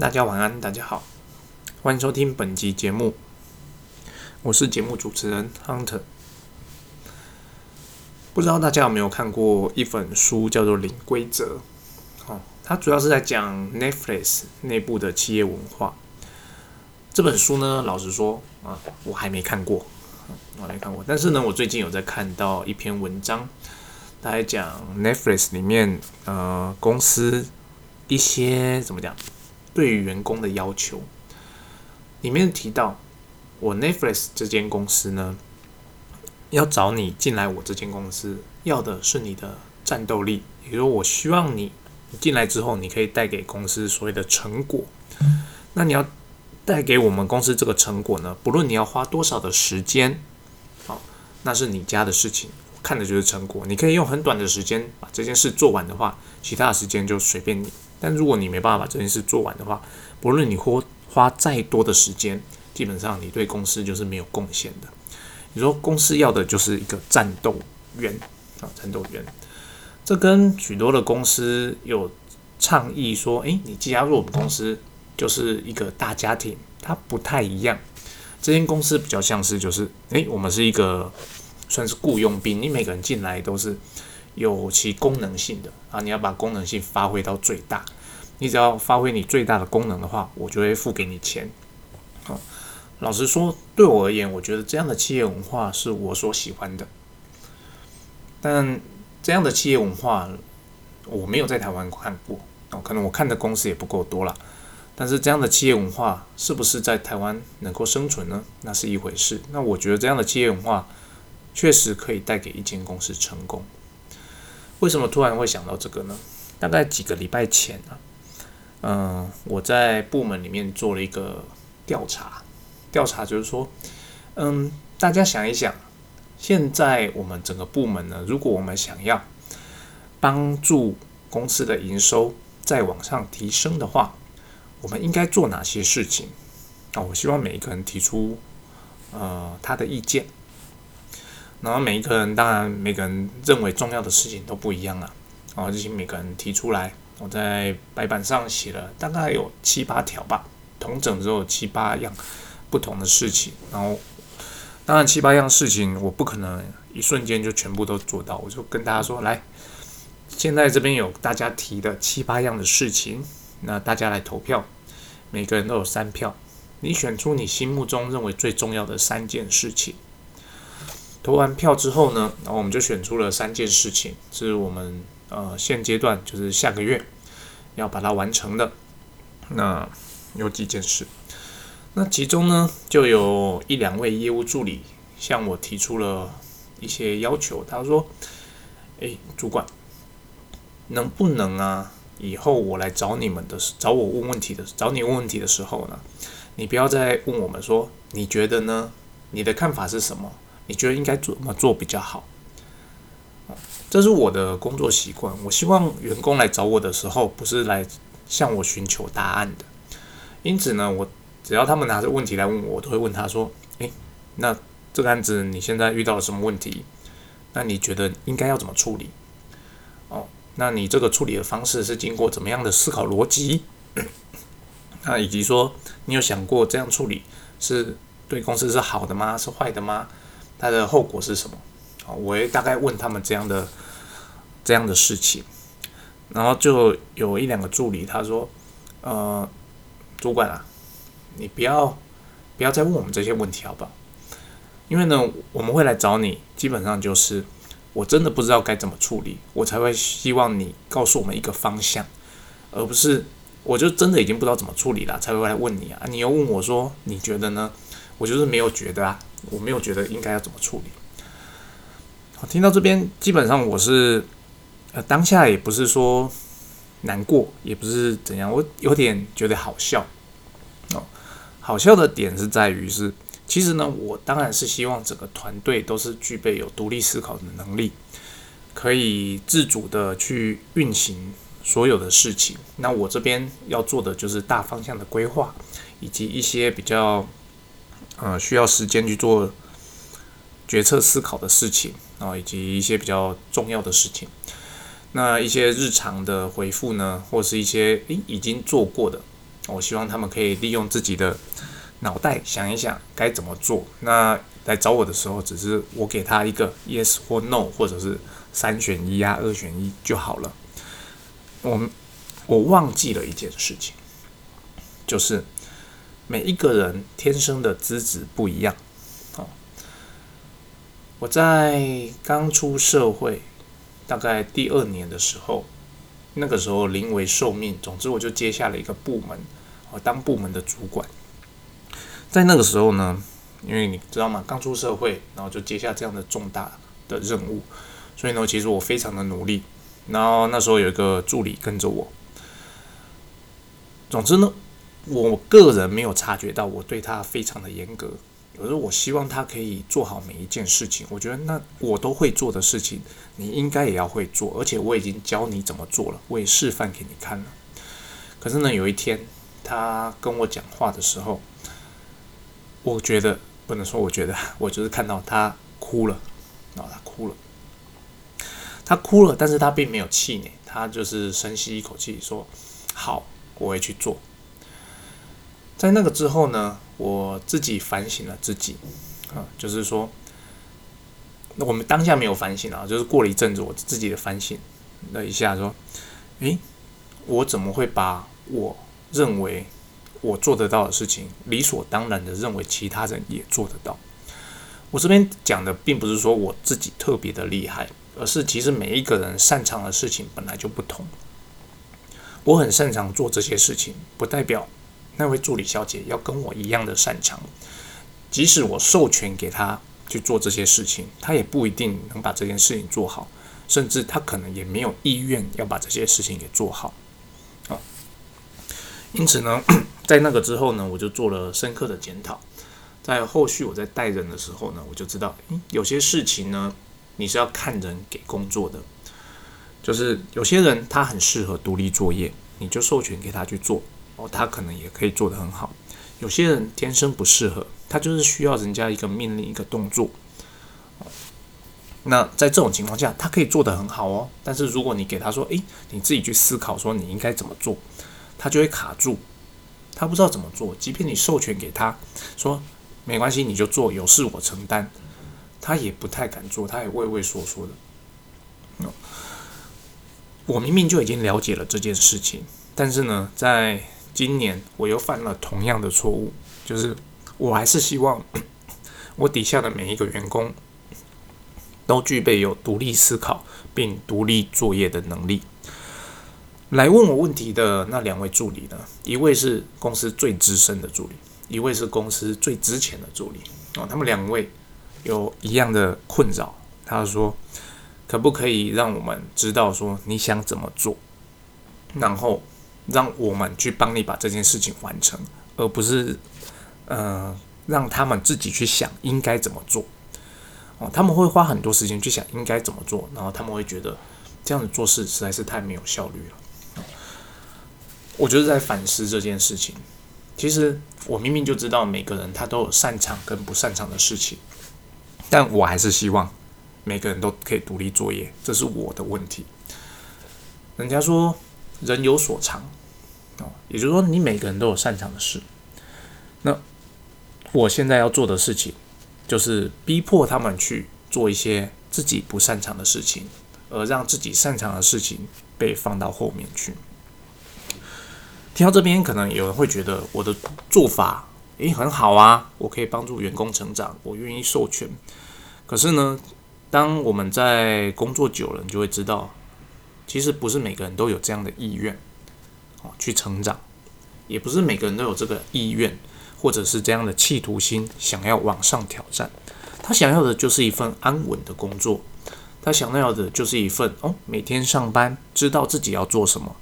大家晚安，大家好，欢迎收听本集节目，我是节目主持人 Hunter。不知道大家有没有看过一本书，叫做《零规则》哦，它主要是在讲 Netflix 内部的企业文化。这本书呢，老实说啊，我还没看过，我还没看过。但是呢，我最近有在看到一篇文章，它在讲 Netflix 里面呃公司一些怎么讲。对于员工的要求，里面提到，我 Netflix 这间公司呢，要找你进来我这间公司，要的是你的战斗力。也就是说，我希望你进来之后，你可以带给公司所谓的成果。那你要带给我们公司这个成果呢，不论你要花多少的时间，好，那是你家的事情，看的就是成果。你可以用很短的时间把这件事做完的话，其他的时间就随便你。但如果你没办法把这件事做完的话，不论你花花再多的时间，基本上你对公司就是没有贡献的。你说公司要的就是一个战斗员啊，战斗员，这跟许多的公司有倡议说，诶，你加入我们公司就是一个大家庭，它不太一样。这间公司比较像是就是，诶，我们是一个算是雇佣兵，你每个人进来都是。有其功能性的啊，你要把功能性发挥到最大。你只要发挥你最大的功能的话，我就会付给你钱。好，老实说，对我而言，我觉得这样的企业文化是我所喜欢的。但这样的企业文化，我没有在台湾看过哦，可能我看的公司也不够多了。但是这样的企业文化是不是在台湾能够生存呢？那是一回事。那我觉得这样的企业文化确实可以带给一间公司成功。为什么突然会想到这个呢？大概几个礼拜前啊，嗯，我在部门里面做了一个调查，调查就是说，嗯，大家想一想，现在我们整个部门呢，如果我们想要帮助公司的营收再往上提升的话，我们应该做哪些事情？啊，我希望每一个人提出呃他的意见。然后每一个人，当然每个人认为重要的事情都不一样啊。然后这些每个人提出来，我在白板上写了大概有七八条吧，同整之后七八样不同的事情。然后当然七八样事情我不可能一瞬间就全部都做到，我就跟大家说：来，现在这边有大家提的七八样的事情，那大家来投票，每个人都有三票，你选出你心目中认为最重要的三件事情。投完票之后呢，然后我们就选出了三件事情，是我们呃现阶段就是下个月要把它完成的。那有几件事，那其中呢就有一两位业务助理向我提出了一些要求，他说：“哎，主管，能不能啊，以后我来找你们的时找我问问题的，找你问问题的时候呢，你不要再问我们说你觉得呢？你的看法是什么？”你觉得应该怎么做比较好？这是我的工作习惯。我希望员工来找我的时候，不是来向我寻求答案的。因此呢，我只要他们拿着问题来问我，我都会问他说：“诶，那这个案子你现在遇到了什么问题？那你觉得应该要怎么处理？哦，那你这个处理的方式是经过怎么样的思考逻辑？那以及说，你有想过这样处理是对公司是好的吗？是坏的吗？”它的后果是什么？啊，我会大概问他们这样的这样的事情，然后就有一两个助理他说：“呃，主管啊，你不要不要再问我们这些问题好不好？因为呢，我们会来找你，基本上就是我真的不知道该怎么处理，我才会希望你告诉我们一个方向，而不是我就真的已经不知道怎么处理了，才会来问你啊。你又问我说你觉得呢？我就是没有觉得啊。”我没有觉得应该要怎么处理。好，听到这边，基本上我是呃当下也不是说难过，也不是怎样，我有点觉得好笑。哦，好笑的点是在于是，其实呢，我当然是希望整个团队都是具备有独立思考的能力，可以自主的去运行所有的事情。那我这边要做的就是大方向的规划，以及一些比较。呃，需要时间去做决策思考的事情啊，以及一些比较重要的事情。那一些日常的回复呢，或是一些诶已经做过的我希望他们可以利用自己的脑袋想一想该怎么做。那来找我的时候，只是我给他一个 yes 或 no，或者是三选一啊，二选一就好了。我我忘记了一件事情，就是每一个人天生的资质不一样。哦，我在刚出社会，大概第二年的时候。那个时候临危受命，总之我就接下了一个部门，我当部门的主管。在那个时候呢，因为你知道吗？刚出社会，然后就接下这样的重大的任务，所以呢，其实我非常的努力。然后那时候有一个助理跟着我。总之呢，我个人没有察觉到我对他非常的严格。有时候我希望他可以做好每一件事情，我觉得那我都会做的事情，你应该也要会做，而且我已经教你怎么做了，我也示范给你看了。可是呢，有一天他跟我讲话的时候，我觉得不能说，我觉得我就是看到他哭了，然后他哭了，他哭了，但是他并没有气馁，他就是深吸一口气说：“好，我会去做。”在那个之后呢？我自己反省了自己，啊，就是说，那我们当下没有反省啊，就是过了一阵子，我自己的反省了一下，说，诶，我怎么会把我认为我做得到的事情，理所当然的认为其他人也做得到？我这边讲的并不是说我自己特别的厉害，而是其实每一个人擅长的事情本来就不同。我很擅长做这些事情，不代表。那位助理小姐要跟我一样的擅长，即使我授权给她去做这些事情，她也不一定能把这件事情做好，甚至她可能也没有意愿要把这些事情给做好。啊，因此呢，在那个之后呢，我就做了深刻的检讨，在后续我在带人的时候呢，我就知道，有些事情呢，你是要看人给工作的，就是有些人他很适合独立作业，你就授权给他去做。哦，他可能也可以做得很好。有些人天生不适合，他就是需要人家一个命令、一个动作。那在这种情况下，他可以做得很好哦。但是如果你给他说：“诶，你自己去思考，说你应该怎么做”，他就会卡住，他不知道怎么做。即便你授权给他说：“没关系，你就做，有事我承担”，他也不太敢做，他也畏畏缩缩的。我明明就已经了解了这件事情，但是呢，在今年我又犯了同样的错误，就是我还是希望 我底下的每一个员工都具备有独立思考并独立作业的能力。来问我问题的那两位助理呢，一位是公司最资深的助理，一位是公司最值钱的助理哦。他们两位有一样的困扰，他说可不可以让我们知道说你想怎么做，然后。让我们去帮你把这件事情完成，而不是，呃，让他们自己去想应该怎么做。哦，他们会花很多时间去想应该怎么做，然后他们会觉得这样子做事实在是太没有效率了。我就是在反思这件事情。其实我明明就知道每个人他都有擅长跟不擅长的事情，但我还是希望每个人都可以独立作业，这是我的问题。人家说人有所长。哦，也就是说，你每个人都有擅长的事。那我现在要做的事情，就是逼迫他们去做一些自己不擅长的事情，而让自己擅长的事情被放到后面去。听到这边，可能有人会觉得我的做法，诶，很好啊，我可以帮助员工成长，我愿意授权。可是呢，当我们在工作久了，你就会知道，其实不是每个人都有这样的意愿。哦，去成长，也不是每个人都有这个意愿，或者是这样的企图心，想要往上挑战。他想要的就是一份安稳的工作，他想要的就是一份哦，每天上班知道自己要做什么，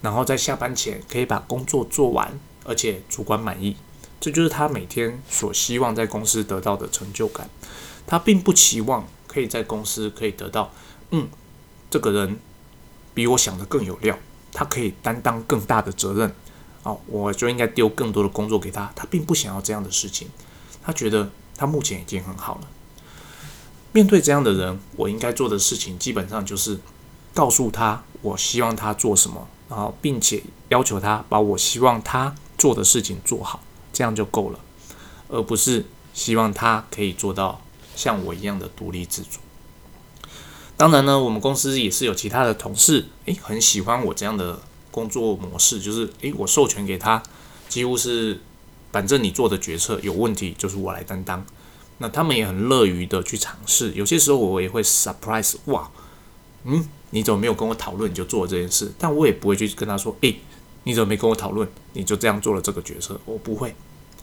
然后在下班前可以把工作做完，而且主管满意，这就是他每天所希望在公司得到的成就感。他并不期望可以在公司可以得到，嗯，这个人比我想的更有料。他可以担当更大的责任，哦，我就应该丢更多的工作给他。他并不想要这样的事情，他觉得他目前已经很好了。面对这样的人，我应该做的事情基本上就是告诉他我希望他做什么，然后并且要求他把我希望他做的事情做好，这样就够了，而不是希望他可以做到像我一样的独立自主。当然呢，我们公司也是有其他的同事，诶，很喜欢我这样的工作模式，就是诶，我授权给他，几乎是反正你做的决策有问题，就是我来担当。那他们也很乐于的去尝试，有些时候我也会 surprise，哇，嗯，你怎么没有跟我讨论你就做了这件事？但我也不会去跟他说，诶，你怎么没跟我讨论你就这样做了这个决策？我不会，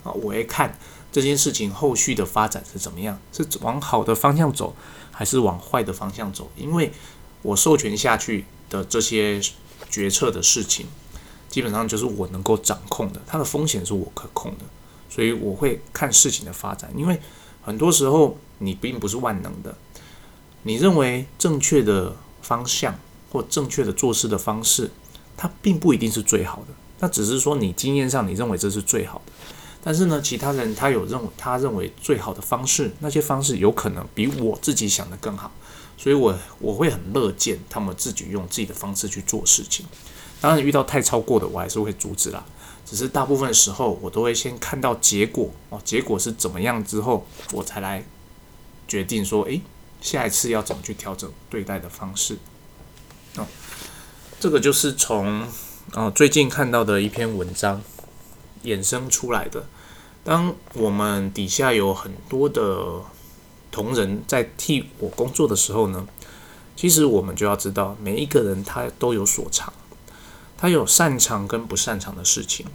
啊，我会看这件事情后续的发展是怎么样，是往好的方向走。还是往坏的方向走，因为我授权下去的这些决策的事情，基本上就是我能够掌控的，它的风险是我可控的，所以我会看事情的发展。因为很多时候你并不是万能的，你认为正确的方向或正确的做事的方式，它并不一定是最好的，那只是说你经验上你认为这是最好的。但是呢，其他人他有认为他认为最好的方式，那些方式有可能比我自己想的更好，所以我我会很乐见他们自己用自己的方式去做事情。当然，遇到太超过的，我还是会阻止啦。只是大部分时候，我都会先看到结果哦，结果是怎么样之后，我才来决定说，诶，下一次要怎么去调整对待的方式。哦，这个就是从哦最近看到的一篇文章。衍生出来的。当我们底下有很多的同仁在替我工作的时候呢，其实我们就要知道，每一个人他都有所长，他有擅长跟不擅长的事情。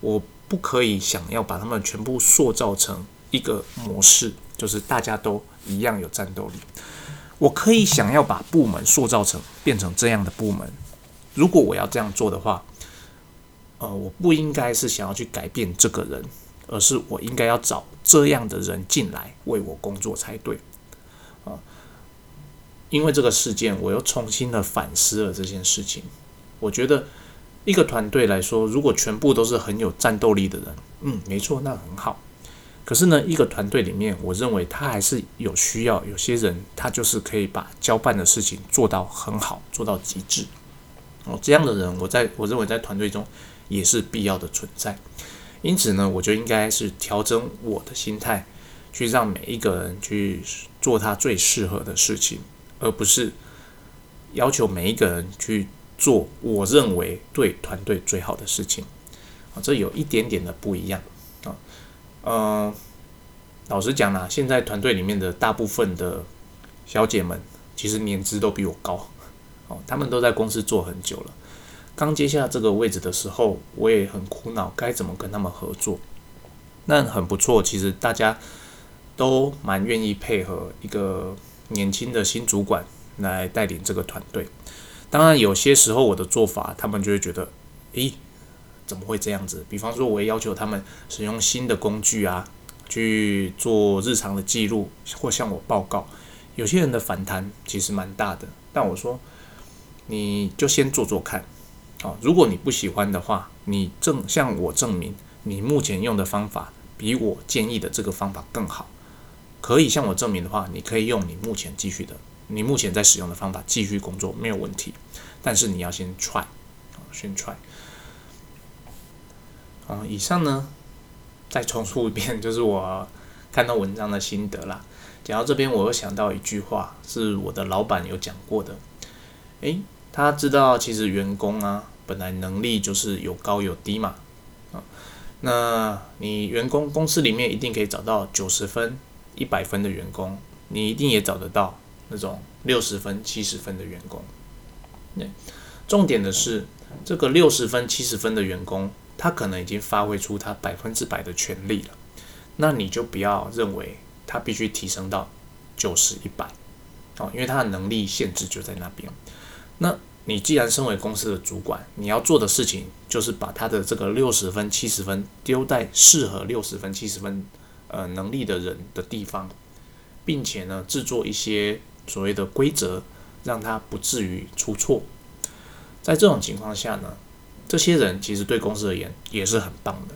我不可以想要把他们全部塑造成一个模式，就是大家都一样有战斗力。我可以想要把部门塑造成变成这样的部门。如果我要这样做的话，呃，我不应该是想要去改变这个人，而是我应该要找这样的人进来为我工作才对。啊，因为这个事件，我又重新的反思了这件事情。我觉得一个团队来说，如果全部都是很有战斗力的人，嗯，没错，那很好。可是呢，一个团队里面，我认为他还是有需要，有些人他就是可以把交办的事情做到很好，做到极致。哦，这样的人，我在我认为在团队中。也是必要的存在，因此呢，我就应该是调整我的心态，去让每一个人去做他最适合的事情，而不是要求每一个人去做我认为对团队最好的事情。啊，这有一点点的不一样啊。嗯，老实讲啦，现在团队里面的大部分的小姐们，其实年资都比我高，哦，他们都在公司做很久了。刚接下这个位置的时候，我也很苦恼，该怎么跟他们合作。那很不错，其实大家都蛮愿意配合一个年轻的新主管来带领这个团队。当然，有些时候我的做法，他们就会觉得，咦，怎么会这样子？比方说，我也要求他们使用新的工具啊，去做日常的记录或向我报告。有些人的反弹其实蛮大的，但我说，你就先做做看。哦，如果你不喜欢的话，你正向我证明你目前用的方法比我建议的这个方法更好，可以向我证明的话，你可以用你目前继续的，你目前在使用的方法继续工作没有问题，但是你要先 try，先 try。啊，以上呢再重复一遍，就是我看到文章的心得啦。讲到这边，我又想到一句话，是我的老板有讲过的，诶，他知道其实员工啊。本来能力就是有高有低嘛，啊，那你员工公司里面一定可以找到九十分、一百分的员工，你一定也找得到那种六十分、七十分的员工。那，重点的是这个六十分、七十分的员工，他可能已经发挥出他百分之百的全力了，那你就不要认为他必须提升到九十、一百，哦，因为他的能力限制就在那边，那。你既然身为公司的主管，你要做的事情就是把他的这个六十分、七十分丢在适合六十分、七十分呃能力的人的地方，并且呢制作一些所谓的规则，让他不至于出错。在这种情况下呢，这些人其实对公司而言也是很棒的。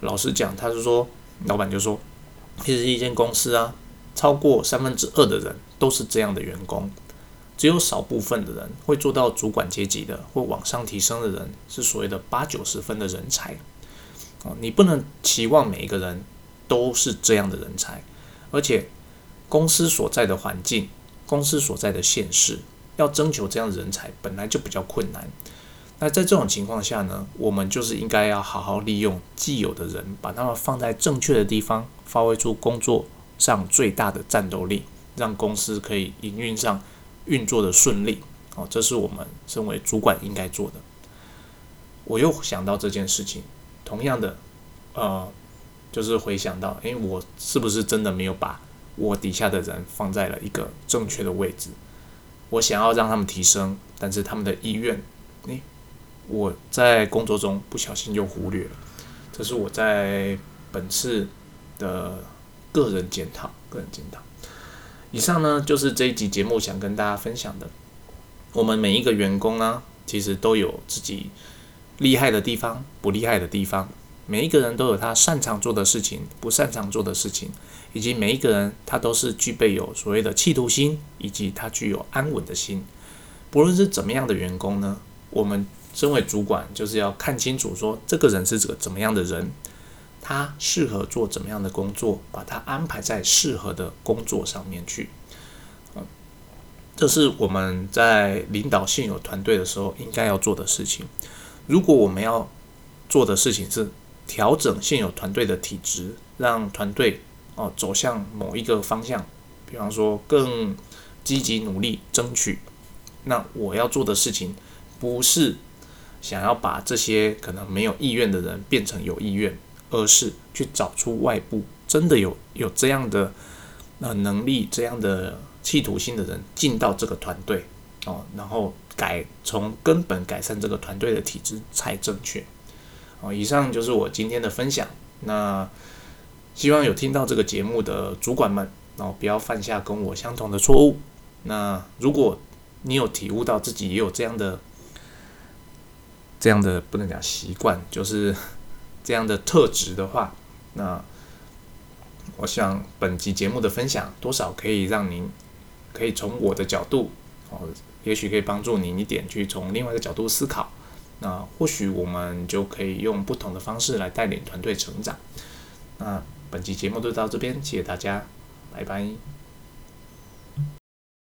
老实讲，他是说，老板就说，其实一间公司啊，超过三分之二的人都是这样的员工。只有少部分的人会做到主管阶级的或往上提升的人，是所谓的八九十分的人才。哦，你不能期望每一个人都是这样的人才，而且公司所在的环境、公司所在的现实，要征求这样的人才本来就比较困难。那在这种情况下呢，我们就是应该要好好利用既有的人，把他们放在正确的地方，发挥出工作上最大的战斗力，让公司可以营运上运作的顺利。哦，这是我们身为主管应该做的。我又想到这件事情，同样的，呃，就是回想到，诶，我是不是真的没有把我底下的人放在了一个正确的位置？我想要让他们提升，但是他们的意愿，诶，我在工作中不小心又忽略了。这是我在本次的个人检讨，个人检讨。以上呢，就是这一集节目想跟大家分享的。我们每一个员工呢，其实都有自己。厉害的地方，不厉害的地方，每一个人都有他擅长做的事情，不擅长做的事情，以及每一个人他都是具备有所谓的企图心，以及他具有安稳的心。不论是怎么样的员工呢，我们身为主管就是要看清楚，说这个人是个怎么样的人，他适合做怎么样的工作，把他安排在适合的工作上面去。这是我们在领导现有团队的时候应该要做的事情。如果我们要做的事情是调整现有团队的体质，让团队哦走向某一个方向，比方说更积极努力争取，那我要做的事情不是想要把这些可能没有意愿的人变成有意愿，而是去找出外部真的有有这样的呃能力、这样的企图心的人进到这个团队哦，然后。改从根本改善这个团队的体质才正确。哦，以上就是我今天的分享。那希望有听到这个节目的主管们，哦，不要犯下跟我相同的错误。那如果你有体悟到自己也有这样的、这样的不能讲习惯，就是这样的特质的话，那我想本集节目的分享多少可以让您可以从我的角度，哦。也许可以帮助您一点去从另外一个角度思考，那或许我们就可以用不同的方式来带领团队成长。那本期节目就到这边，谢谢大家，拜拜。